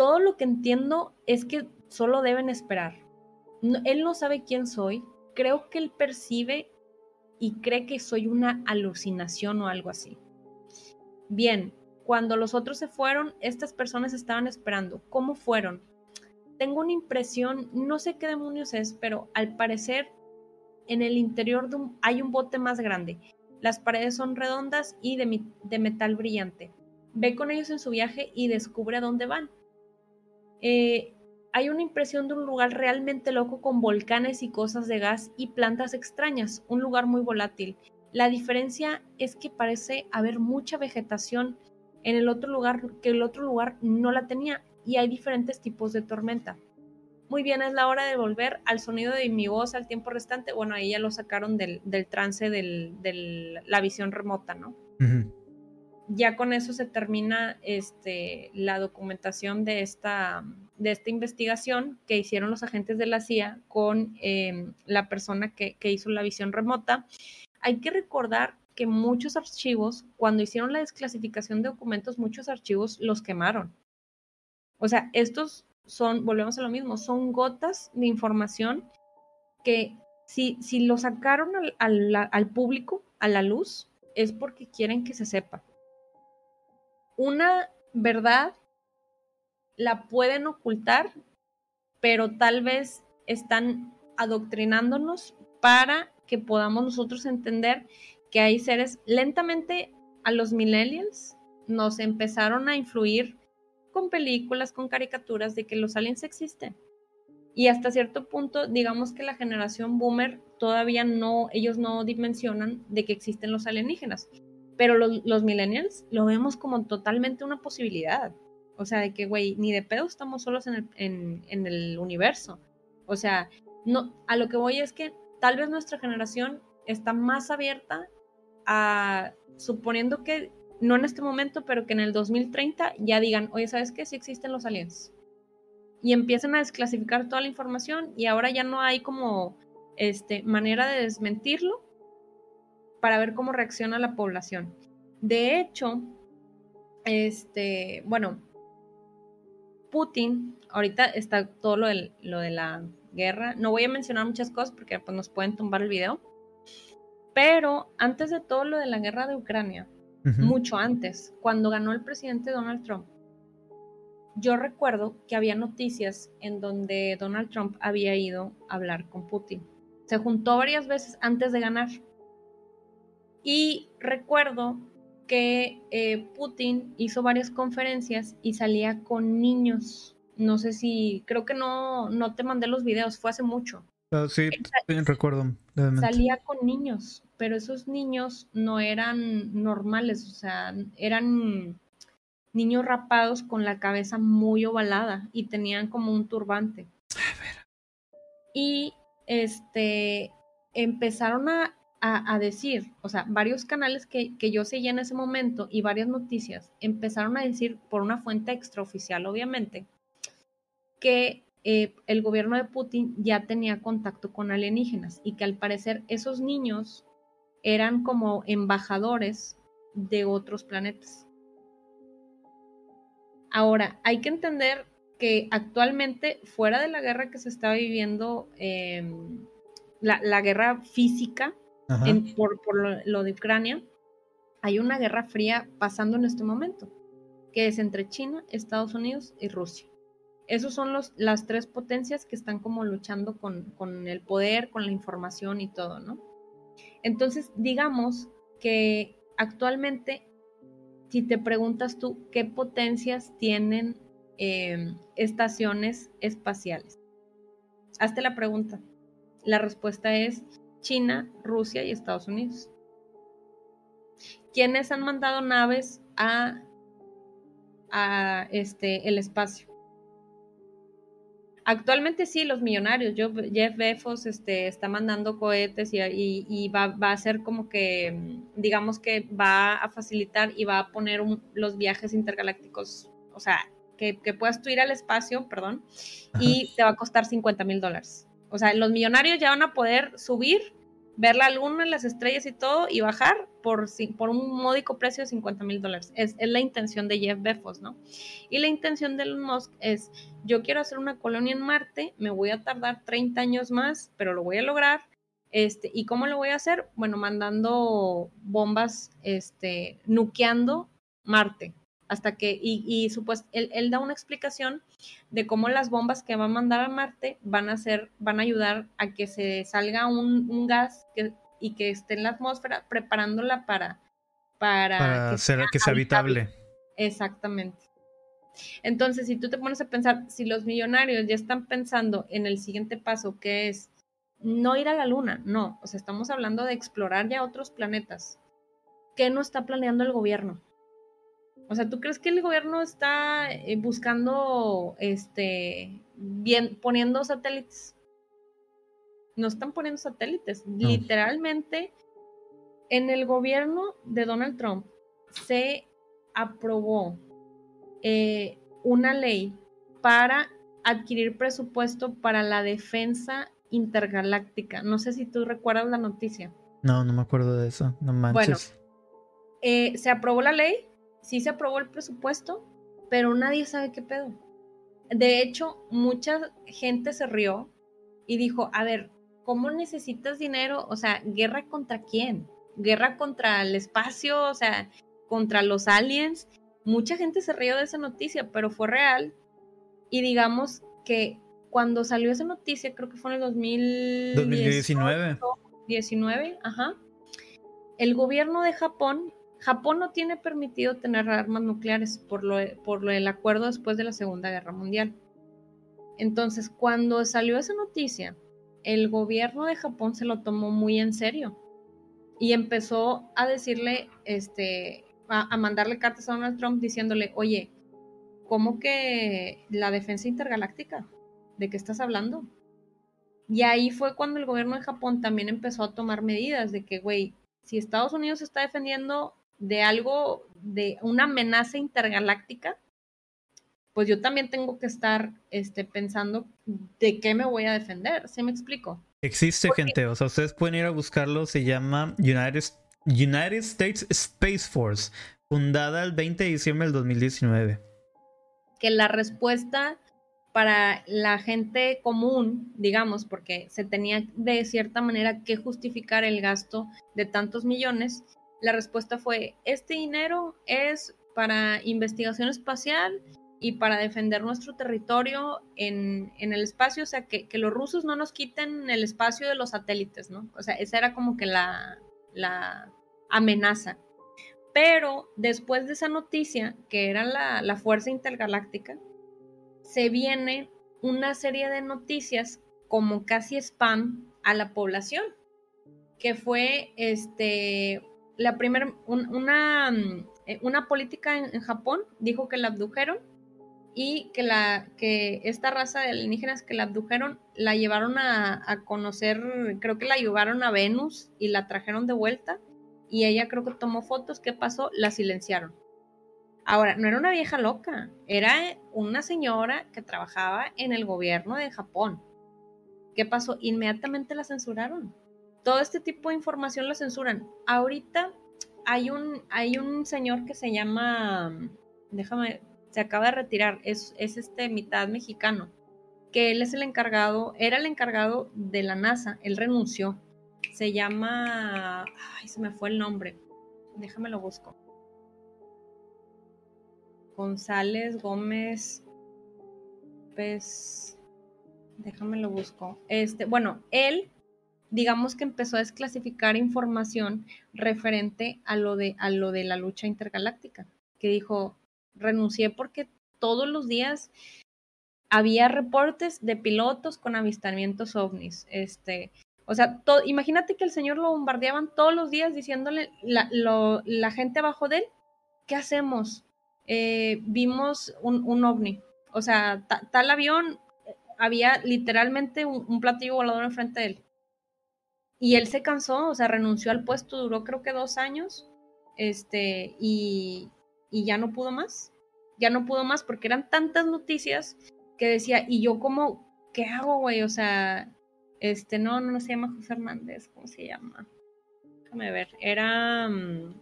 todo lo que entiendo es que solo deben esperar. él no sabe quién soy, creo que él percibe y cree que soy una alucinación o algo así. Bien, cuando los otros se fueron, estas personas estaban esperando. ¿Cómo fueron? Tengo una impresión, no sé qué demonios es, pero al parecer en el interior hay un bote más grande. Las paredes son redondas y de, de metal brillante. Ve con ellos en su viaje y descubre a dónde van. Eh, hay una impresión de un lugar realmente loco con volcanes y cosas de gas y plantas extrañas, un lugar muy volátil. La diferencia es que parece haber mucha vegetación en el otro lugar que el otro lugar no la tenía y hay diferentes tipos de tormenta. Muy bien, es la hora de volver al sonido de mi voz al tiempo restante. Bueno, ahí ya lo sacaron del, trance de la visión remota, ¿no? Ya con eso se termina este, la documentación de esta, de esta investigación que hicieron los agentes de la CIA con em, la persona que, hizo la visión remota. Hay que recordar que muchos archivos, cuando hicieron la desclasificación de documentos, muchos archivos los quemaron. O sea, estos son, volvemos a lo mismo, son gotas de información que si, si lo sacaron al, al público, a la luz, es porque quieren que se sepa una verdad la pueden ocultar, pero tal vez están adoctrinándonos para que podamos nosotros entender que hay seres lentamente a los millennials nos empezaron a influir con películas, con caricaturas de que los aliens existen. Y hasta cierto punto, digamos que la generación boomer todavía no, ellos no dimensionan de que existen los alienígenas. Pero los, millennials lo vemos como totalmente una posibilidad. O sea, de que, güey, ni de pedo estamos solos en el, en, el universo. O sea, no, a lo que voy es que tal vez nuestra generación está más abierta a, suponiendo que, no en este momento, pero que en el 2030 ya digan, oye, ¿sabes qué? Sí existen los aliens. Y empiezan a desclasificar toda la información y ahora ya no hay como este, manera de desmentirlo para ver cómo reacciona la población. De hecho, este, bueno, Putin, ahorita está todo lo de, lo de la guerra. No voy a mencionar muchas cosas porque pues, nos pueden tumbar el video. Pero antes de todo lo de la guerra de Ucrania, mucho antes, cuando ganó el presidente Donald Trump, yo recuerdo que había noticias en donde Donald Trump había ido a hablar con Putin. Se juntó varias veces antes de ganar. Y recuerdo que eh, Putin hizo varias conferencias y salía con niños. No sé si, creo que no, no te mandé los videos, fue hace mucho. Ah, sí, recuerdo. Salía con niños, pero esos niños no eran normales, o sea, eran niños rapados con la cabeza muy ovalada y tenían como un turbante. Y este empezaron a, a, decir, o sea, varios canales que, que, yo seguía en ese momento y varias noticias empezaron a decir por una fuente extraoficial, obviamente, que eh, el gobierno de Putin ya tenía contacto con alienígenas y que al parecer esos niños eran como embajadores de otros planetas. Ahora, hay que entender que actualmente, fuera de la guerra que se está viviendo, em, la, guerra física por, lo, de Ucrania, hay una guerra fría pasando en este momento, que es entre China, Estados Unidos y Rusia esos son las tres potencias que están como luchando con, con, el poder, con la información y todo, ¿no? Entonces, digamos que actualmente, si te preguntas tú qué potencias tienen em, estaciones espaciales, hazte la pregunta. La respuesta es China, Rusia y Estados Unidos. ¿Quiénes han mandado naves a, a este, el espacio? Actualmente sí, los millonarios. Yo, Jeff Bezos este, está mandando cohetes y, va, a ser como que, digamos que va a facilitar y va a poner los viajes intergalácticos, o sea, que, puedas tú ir al espacio, perdón, y te va a costar 50 mil dólares. O sea, los millonarios ya van a poder subir ver la luna, las estrellas y todo y bajar por, un módico precio de 50 mil dólares. Es, la intención de Jeff Bezos, ¿no? Y la intención de Elon Musk es, yo quiero hacer una colonia en Marte, me voy a tardar 30 años más, pero lo voy a lograr. Este, ¿Y cómo lo voy a hacer? Bueno, mandando bombas, este, nuqueando Marte hasta que, y, y él, da una explicación de cómo las bombas que va a mandar a Marte van a ser, van a ayudar a que se salga un, gas y que esté en la atmósfera preparándola para, para, que, sea, que sea habitable. Exactamente. Entonces, si tú te pones a pensar, si los millonarios ya están pensando en el siguiente paso, que es no ir a la luna, no, o sea, estamos hablando de explorar ya otros planetas. ¿Qué no está planeando el gobierno? O sea, ¿tú crees que el gobierno está eh, buscando, este, bien, poniendo satélites? No están poniendo satélites. Literalmente, en el gobierno de Donald Trump se aprobó eh, una ley para adquirir presupuesto para la defensa intergaláctica. No sé si tú recuerdas la noticia. No, no me acuerdo de eso. No manches. Bueno, eh, se aprobó la ley sí se aprobó el presupuesto, pero nadie sabe qué pedo. De hecho, mucha gente se rió y dijo, a ver, ¿cómo necesitas dinero? O sea, ¿guerra contra quién? ¿Guerra contra el espacio? O sea, contra los aliens. Mucha gente se rió de esa noticia, pero fue real. Y digamos que cuando salió esa noticia, creo que fue en el 2019. 19, ajá. El gobierno de Japón Japón no tiene permitido tener armas nucleares por lo, por lo acuerdo después de la Segunda Guerra Mundial. Entonces, cuando salió esa noticia, el gobierno de Japón se lo tomó muy en serio y empezó a decirle, este, a, a mandarle cartas a Donald Trump diciéndole, oye, ¿cómo que la defensa intergaláctica? ¿De qué estás hablando? Y ahí fue cuando el gobierno de Japón también empezó a tomar medidas de que, güey, si Estados Unidos está defendiendo de algo, de una amenaza intergaláctica, pues yo también tengo que estar este, pensando de qué me voy a defender. ¿Sí me explico? Existe gente, o sea, ustedes pueden ir a buscarlo, se llama United, United States Space Force, fundada el 20 de diciembre del 2019. que la respuesta para la gente común, digamos, porque se tenía de cierta manera que justificar el gasto de tantos millones, la respuesta fue, este dinero es para investigación espacial y para defender nuestro territorio en, el espacio, o sea, que, los rusos no nos quiten el espacio de los satélites, ¿no? O sea, esa era como que la, la amenaza. Pero después de esa noticia, que era la, la Fuerza Intergaláctica, se viene una serie de noticias como casi spam a la población, que fue este, la primera, una, eh, una política en, Japón dijo que la abdujeron y que, la, que esta raza de alienígenas que la abdujeron la llevaron a, a, conocer, creo que la llevaron a Venus y la trajeron de vuelta y ella creo que tomó fotos, ¿qué pasó? La silenciaron. Ahora, no era una vieja loca, era una señora que trabajaba en el gobierno de Japón. ¿Qué pasó? Inmediatamente la censuraron. Todo este tipo de información la censuran. Ahorita hay un, hay un señor que se llama, déjame, se acaba de retirar, es, es este mitad mexicano, que él es el encargado, era el encargado de la NASA, él renunció. Se llama, ay, se me fue el nombre, déjame lo busco. González Gómez pues déjame lo busco. Este, bueno, él digamos que empezó a desclasificar información referente a lo de a lo de la lucha intergaláctica, que dijo, renuncié porque todos los días había reportes de pilotos con avistamientos ovnis, este, o sea, imagínate que el señor lo bombardeaban todos los días diciéndole la, la gente abajo de él, ¿qué hacemos? Eh, vimos un, ovni. O sea, tal avión, eh, había literalmente un, platillo volador enfrente de él. Y él se cansó, o sea, renunció al puesto, duró creo que dos años, este, y, y ya no pudo más. Ya no pudo más porque eran tantas noticias que decía, y yo como, ¿qué hago, güey? O sea, este, no, no, se llama José Hernández, ¿cómo se llama? Déjame ver, era... Mm,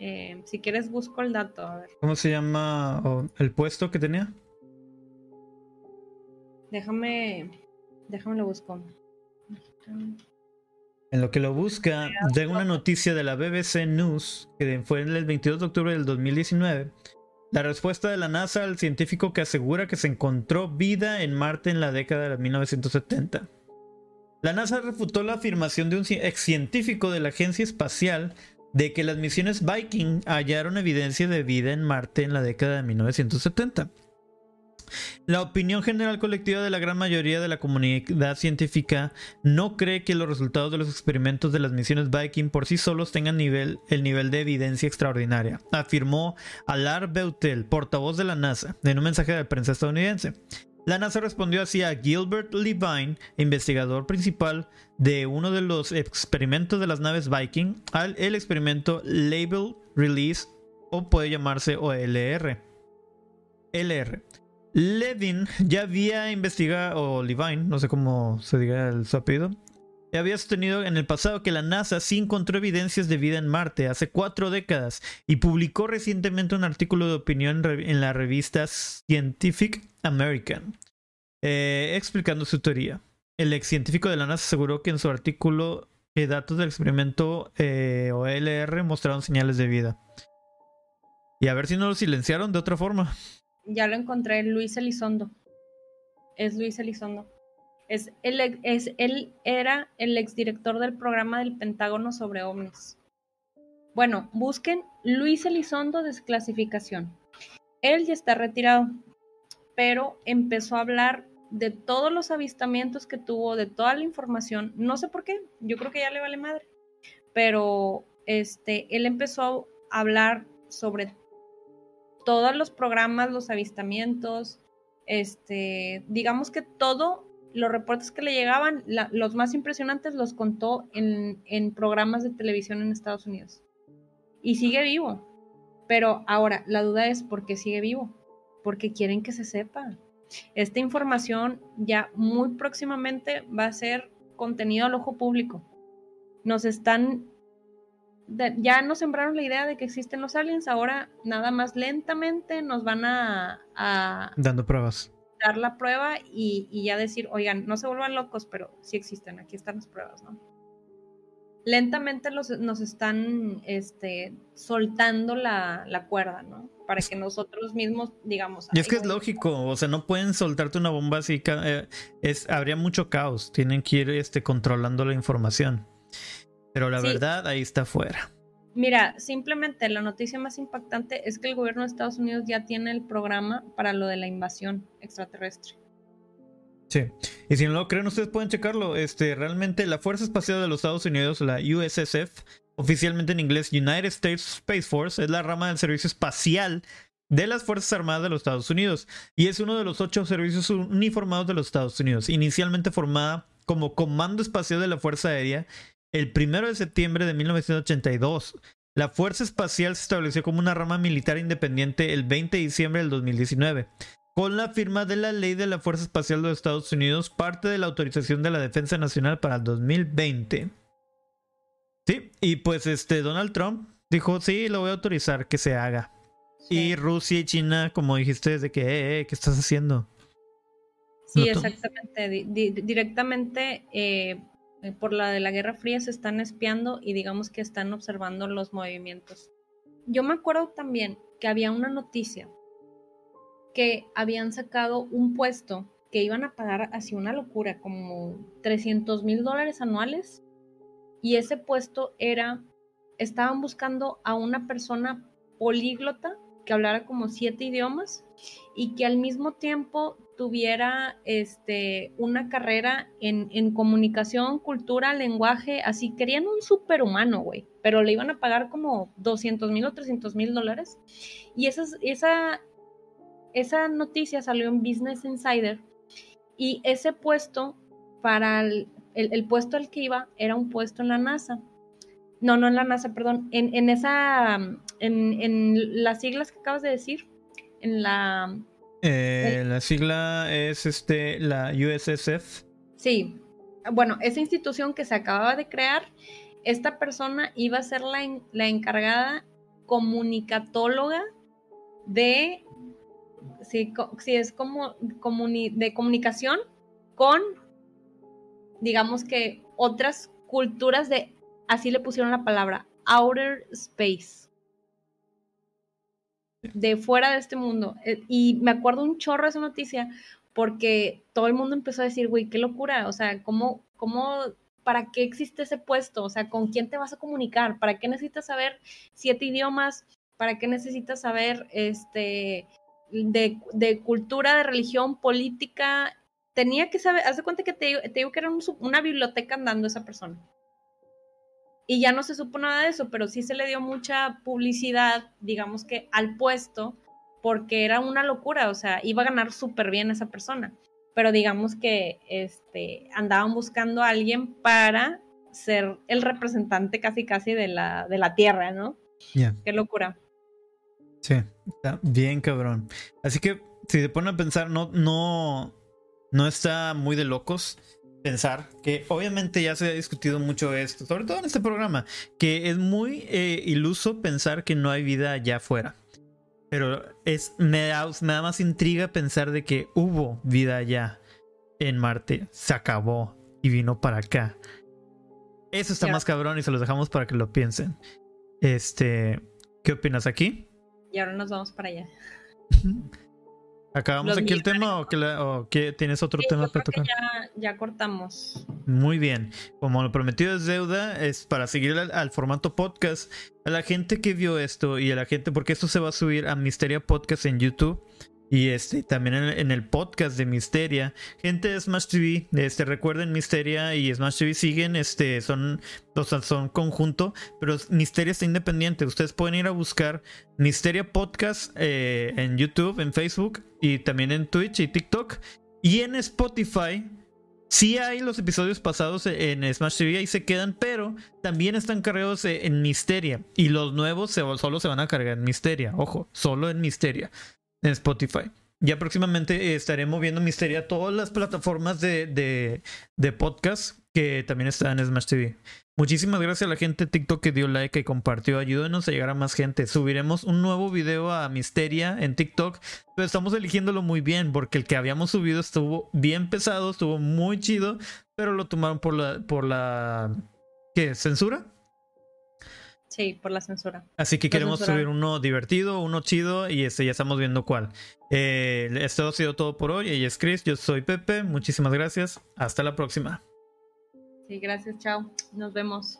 eh, si quieres busco el dato. ¿Cómo se llama el puesto que tenía? Déjame, déjame lo busco. En lo que lo busca, de una noticia de la BBC News que fue el 22 de octubre del 2019. La respuesta de la NASA al científico que asegura que se encontró vida en Marte en la década de 1970. La NASA refutó la afirmación de un ex científico de la Agencia Espacial de que las misiones Viking hallaron evidencia de vida en Marte en la década de 1970. La opinión general colectiva de la gran mayoría de la comunidad científica no cree que los resultados de los experimentos de las misiones Viking por sí solos tengan el nivel de evidencia extraordinaria, afirmó Alar Beutel, portavoz de la NASA, en un mensaje de prensa estadounidense. La NASA respondió así a Gilbert Levine, investigador principal de uno de los experimentos de las naves Viking, al el experimento Label Release o puede llamarse OLR. LR. Levin ya había investigado, o Levine, no sé cómo se diga el, su apellido, había sostenido en el pasado que la NASA sí encontró evidencias de vida en Marte hace cuatro décadas y publicó recientemente un artículo de opinión en la revista Scientific American eh, explicando su teoría. El ex científico de la NASA aseguró que en su artículo que datos del experimento eh, OLR mostraron señales de vida. Y a ver si no lo silenciaron de otra forma. Ya lo encontré, Luis Elizondo. Es Luis Elizondo. Es el, es, él era el exdirector del programa del Pentágono sobre ovnis. Bueno, busquen Luis Elizondo desclasificación. Él ya está retirado, pero empezó a hablar de todos los avistamientos que tuvo, de toda la información. No sé por qué, yo creo que ya le vale madre. Pero este, él empezó a hablar sobre todos los programas, los avistamientos, este, digamos que todo los reportes que le llegaban, los más impresionantes los contó en, en, programas de televisión en Estados Unidos. Y sigue vivo. Pero ahora, la duda es por qué sigue vivo. Porque quieren que se sepa. Esta información ya muy próximamente va a ser contenido al ojo público. Nos están ya nos sembraron la idea de que existen los aliens, ahora nada más lentamente nos van a... Dando pruebas. Dar la prueba y, ya decir, oigan, no se vuelvan locos, pero sí existen, aquí están las pruebas, ¿no? Lentamente nos están este, soltando la, la cuerda, ¿no? Para que nosotros mismos digamos... Y es que es lógico, o sea, no pueden soltarte una bomba así, eh, es, habría mucho caos, tienen que ir este, controlando la información. Pero la verdad ahí está fuera. Mira, simplemente la noticia más impactante es que el gobierno de Estados Unidos ya tiene el programa para lo de la invasión extraterrestre. Sí, y si no lo creen, ustedes pueden checarlo. Este, realmente la Fuerza Espacial de los Estados Unidos, la USSF, oficialmente en inglés United States Space Force, es la rama del servicio espacial de las Fuerzas Armadas de los Estados Unidos y es uno de los ocho servicios uniformados de los Estados Unidos, inicialmente formada como Comando Espacial de la Fuerza Aérea el 1 de septiembre de 1982. La Fuerza Espacial se estableció como una rama militar independiente el 20 de diciembre del 2019. Con la firma de la ley de la Fuerza Espacial de los Estados Unidos, parte de la autorización de la Defensa Nacional para el 2020. Sí, y pues este Donald Trump dijo, sí, lo voy a autorizar que se haga. Y Rusia y China, como dijiste, desde que, eh, eh, ¿qué estás haciendo? Sí, exactamente. directamente eh, eh, por la de la Guerra Fría se están espiando y digamos que están observando los movimientos. Yo me acuerdo también que había una noticia que habían sacado un puesto que iban a pagar así una locura, como 300 mil dólares anuales. Y ese puesto era, estaban buscando a una persona políglota que hablara como siete idiomas y que al mismo tiempo tuviera este, una carrera en, comunicación, cultura, lenguaje, así querían un superhumano, güey, pero le iban a pagar como 200 mil o 300 mil dólares. Y esa, esa, esa noticia salió en Business Insider y ese puesto para el, el, puesto al que iba era un puesto en la NASA. No, no en la NASA, perdón, en, en esa, en, en las siglas que acabas de decir, en la eh, la sigla es este, la USSF. Sí. Bueno, esa institución que se acababa de crear, esta persona iba a ser la, la encargada comunicatóloga de, si, es como de comunicación con, digamos que otras culturas de, así le pusieron la palabra, outer space de fuera de este mundo. Eh, y me acuerdo un chorro de esa noticia porque todo el mundo empezó a decir, güey, qué locura, o sea, ¿cómo, cómo, para qué existe ese puesto? O sea, ¿con quién te vas a comunicar? ¿Para qué necesitas saber siete idiomas? ¿Para qué necesitas saber, este, de, de cultura, de religión, política? Tenía que saber, haz de cuenta que te, te digo que era una biblioteca andando esa persona y ya no se supo nada de eso, pero sí se le dio mucha publicidad, digamos que al puesto, porque era una locura, o sea, iba a ganar súper bien esa persona, pero digamos que este, andaban buscando a alguien para ser el representante casi casi de la, de la tierra, ¿no? Qué locura. Sí, está bien cabrón. Así que si se ponen a pensar, no, no, no está muy de locos pensar que obviamente ya se ha discutido mucho esto, sobre todo en este programa, que es muy eh, iluso pensar que no hay vida allá afuera. Pero es, me, da, más intriga pensar de que hubo vida allá en Marte, se acabó y vino para acá. Eso está más cabrón y se los dejamos para que lo piensen. Este, ¿qué opinas aquí? Y ahora nos vamos para allá. ¿Acabamos aquí el tema o, que, tienes otro tema para tocar? Ya, cortamos. Muy bien. Como lo prometido es deuda, es para seguir al, formato podcast. A la gente que vio esto y a la gente, porque esto se va a subir a Misteria Podcast en YouTube. Y este, también en, el podcast de Misteria. Gente de Smash TV, este, recuerden Misteria y Smash TV siguen, este, son, o son conjunto, pero Misteria está independiente. Ustedes pueden ir a buscar Misteria Podcast eh, en YouTube, en Facebook y también en Twitch y TikTok. Y en Spotify. Sí hay los episodios pasados en Smash TV, ahí se quedan, pero también están cargados en Misteria. Y los nuevos solo se van a cargar en Misteria. Ojo, solo en Misteria Spotify. Ya próximamente estaré moviendo Misteria a todas las plataformas de, de, podcast que también están en Smash TV. Muchísimas gracias a la gente de TikTok que dio like y compartió. Ayúdenos a llegar a más gente. Subiremos un nuevo video a Misteria en TikTok, pero estamos eligiéndolo muy bien porque el que habíamos subido estuvo bien pesado, estuvo muy chido, pero lo tomaron por la por la ¿qué? ¿Censura? Sí, por la censura. Así que queremos subir uno divertido, uno chido y este ya estamos viendo cuál. Eh, esto ha sido todo por hoy. Ella es Chris, yo soy Pepe. Muchísimas gracias. Hasta la próxima. Sí, gracias, chao. Nos vemos.